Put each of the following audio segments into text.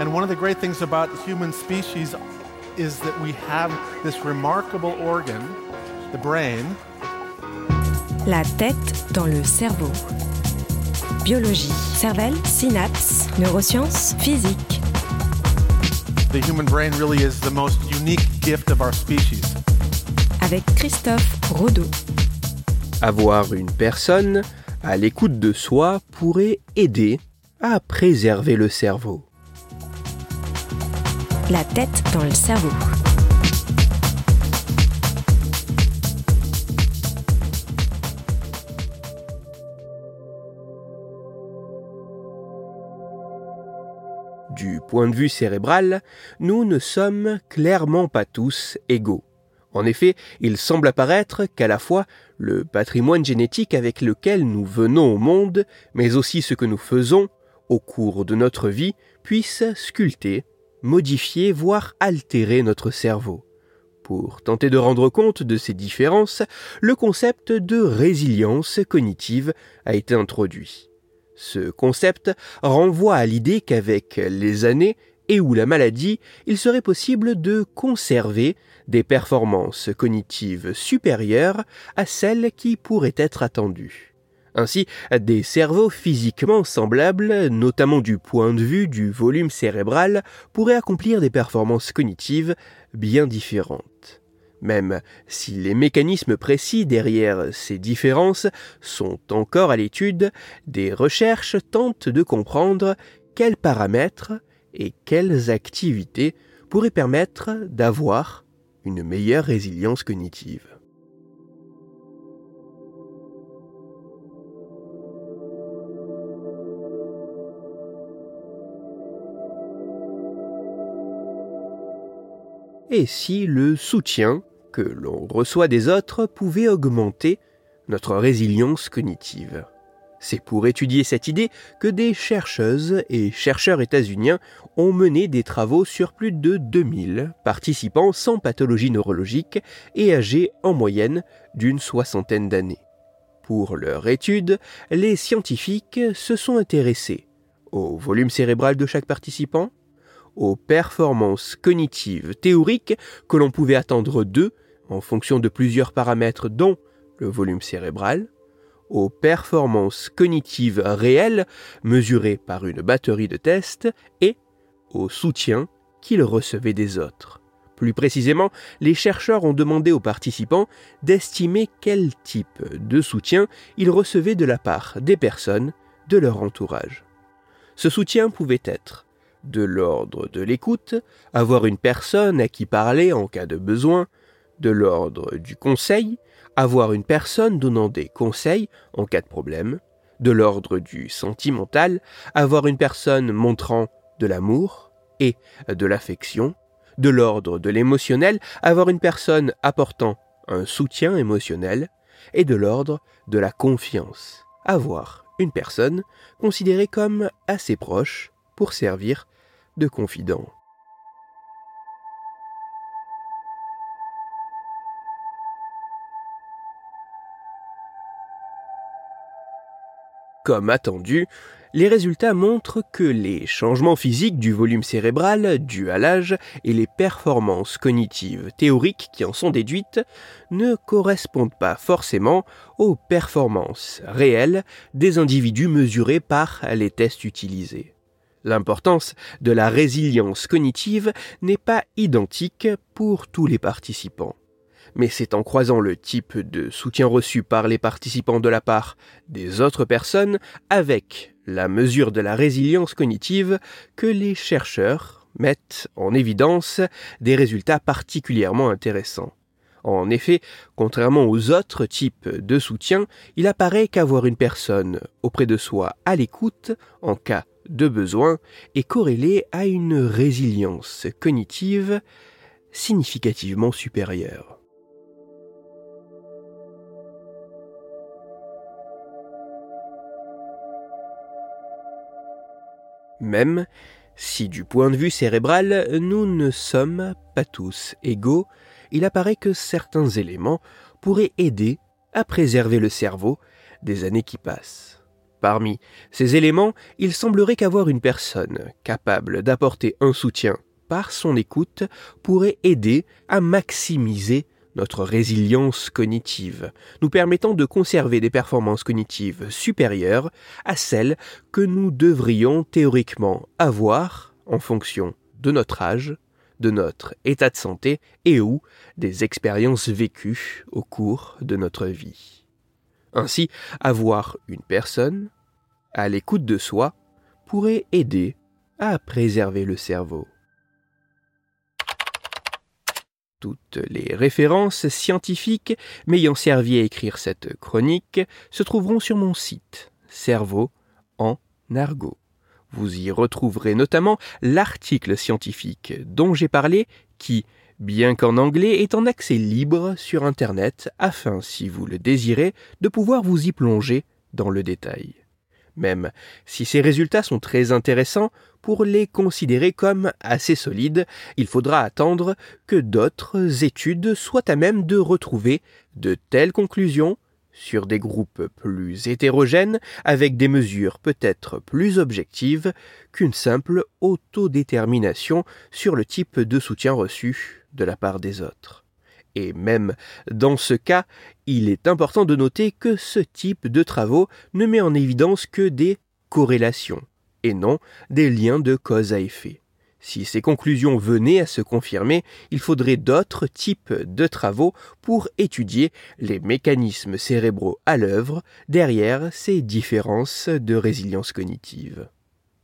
And one of the great things about the human species is that we have this remarkable organ, the brain. La tête dans le cerveau. Biologie, cervelle, synapses, neurosciences, physique. The human brain really is the most unique gift of our species. Avec Christophe Rodeau. Avoir une personne à l'écoute de soi pourrait aider à préserver le cerveau. La tête dans le cerveau. Du point de vue cérébral, nous ne sommes clairement pas tous égaux. En effet, il semble apparaître qu'à la fois le patrimoine génétique avec lequel nous venons au monde, mais aussi ce que nous faisons au cours de notre vie, puisse sculpter, modifier, voire altérer notre cerveau. Pour tenter de rendre compte de ces différences, le concept de résilience cognitive a été introduit. Ce concept renvoie à l'idée qu'avec les années et ou la maladie, il serait possible de conserver des performances cognitives supérieures à celles qui pourraient être attendues. Ainsi, des cerveaux physiquement semblables, notamment du point de vue du volume cérébral, pourraient accomplir des performances cognitives bien différentes. Même si les mécanismes précis derrière ces différences sont encore à l'étude, des recherches tentent de comprendre quels paramètres et quelles activités pourraient permettre d'avoir une meilleure résilience cognitive. Et si le soutien que l'on reçoit des autres pouvait augmenter notre résilience cognitive c'est pour étudier cette idée que des chercheuses et chercheurs états-uniens ont mené des travaux sur plus de 2000 participants sans pathologie neurologique et âgés en moyenne d'une soixantaine d'années. Pour leur étude, les scientifiques se sont intéressés au volume cérébral de chaque participant, aux performances cognitives théoriques que l'on pouvait attendre d'eux en fonction de plusieurs paramètres dont le volume cérébral, aux performances cognitives réelles mesurées par une batterie de tests et au soutien qu'ils recevaient des autres. Plus précisément, les chercheurs ont demandé aux participants d'estimer quel type de soutien ils recevaient de la part des personnes de leur entourage. Ce soutien pouvait être de l'ordre de l'écoute, avoir une personne à qui parler en cas de besoin, de l'ordre du conseil, avoir une personne donnant des conseils en cas de problème, de l'ordre du sentimental, avoir une personne montrant de l'amour et de l'affection, de l'ordre de l'émotionnel, avoir une personne apportant un soutien émotionnel, et de l'ordre de la confiance, avoir une personne considérée comme assez proche pour servir de confident. Comme attendu, les résultats montrent que les changements physiques du volume cérébral dus à l'âge et les performances cognitives théoriques qui en sont déduites ne correspondent pas forcément aux performances réelles des individus mesurés par les tests utilisés. L'importance de la résilience cognitive n'est pas identique pour tous les participants mais c'est en croisant le type de soutien reçu par les participants de la part des autres personnes avec la mesure de la résilience cognitive que les chercheurs mettent en évidence des résultats particulièrement intéressants. En effet, contrairement aux autres types de soutien, il apparaît qu'avoir une personne auprès de soi à l'écoute, en cas de besoin, est corrélé à une résilience cognitive significativement supérieure. Même si du point de vue cérébral nous ne sommes pas tous égaux, il apparaît que certains éléments pourraient aider à préserver le cerveau des années qui passent. Parmi ces éléments, il semblerait qu'avoir une personne capable d'apporter un soutien par son écoute pourrait aider à maximiser notre résilience cognitive, nous permettant de conserver des performances cognitives supérieures à celles que nous devrions théoriquement avoir en fonction de notre âge, de notre état de santé et ou des expériences vécues au cours de notre vie. Ainsi, avoir une personne à l'écoute de soi pourrait aider à préserver le cerveau. Toutes les références scientifiques m'ayant servi à écrire cette chronique se trouveront sur mon site Cerveau en argot. Vous y retrouverez notamment l'article scientifique dont j'ai parlé qui, bien qu'en anglais, est en accès libre sur Internet afin, si vous le désirez, de pouvoir vous y plonger dans le détail. Même si ces résultats sont très intéressants, pour les considérer comme assez solides, il faudra attendre que d'autres études soient à même de retrouver de telles conclusions sur des groupes plus hétérogènes, avec des mesures peut-être plus objectives qu'une simple autodétermination sur le type de soutien reçu de la part des autres. Et même dans ce cas, il est important de noter que ce type de travaux ne met en évidence que des corrélations, et non des liens de cause à effet. Si ces conclusions venaient à se confirmer, il faudrait d'autres types de travaux pour étudier les mécanismes cérébraux à l'œuvre derrière ces différences de résilience cognitive.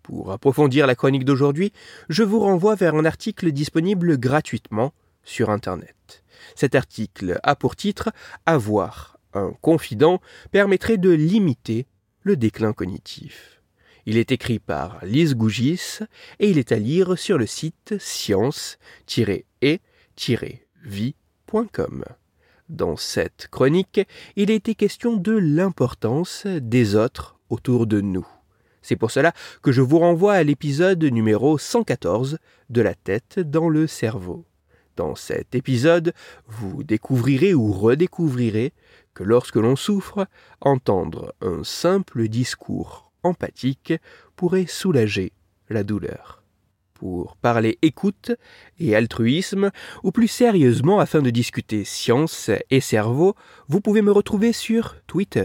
Pour approfondir la chronique d'aujourd'hui, je vous renvoie vers un article disponible gratuitement sur Internet. Cet article a pour titre Avoir un confident permettrait de limiter le déclin cognitif. Il est écrit par Lise Gougis et il est à lire sur le site science-et-vie.com. Dans cette chronique, il a été question de l'importance des autres autour de nous. C'est pour cela que je vous renvoie à l'épisode numéro 114 de la tête dans le cerveau. Dans cet épisode, vous découvrirez ou redécouvrirez que lorsque l'on souffre, entendre un simple discours empathique pourrait soulager la douleur. Pour parler écoute et altruisme, ou plus sérieusement afin de discuter science et cerveau, vous pouvez me retrouver sur Twitter,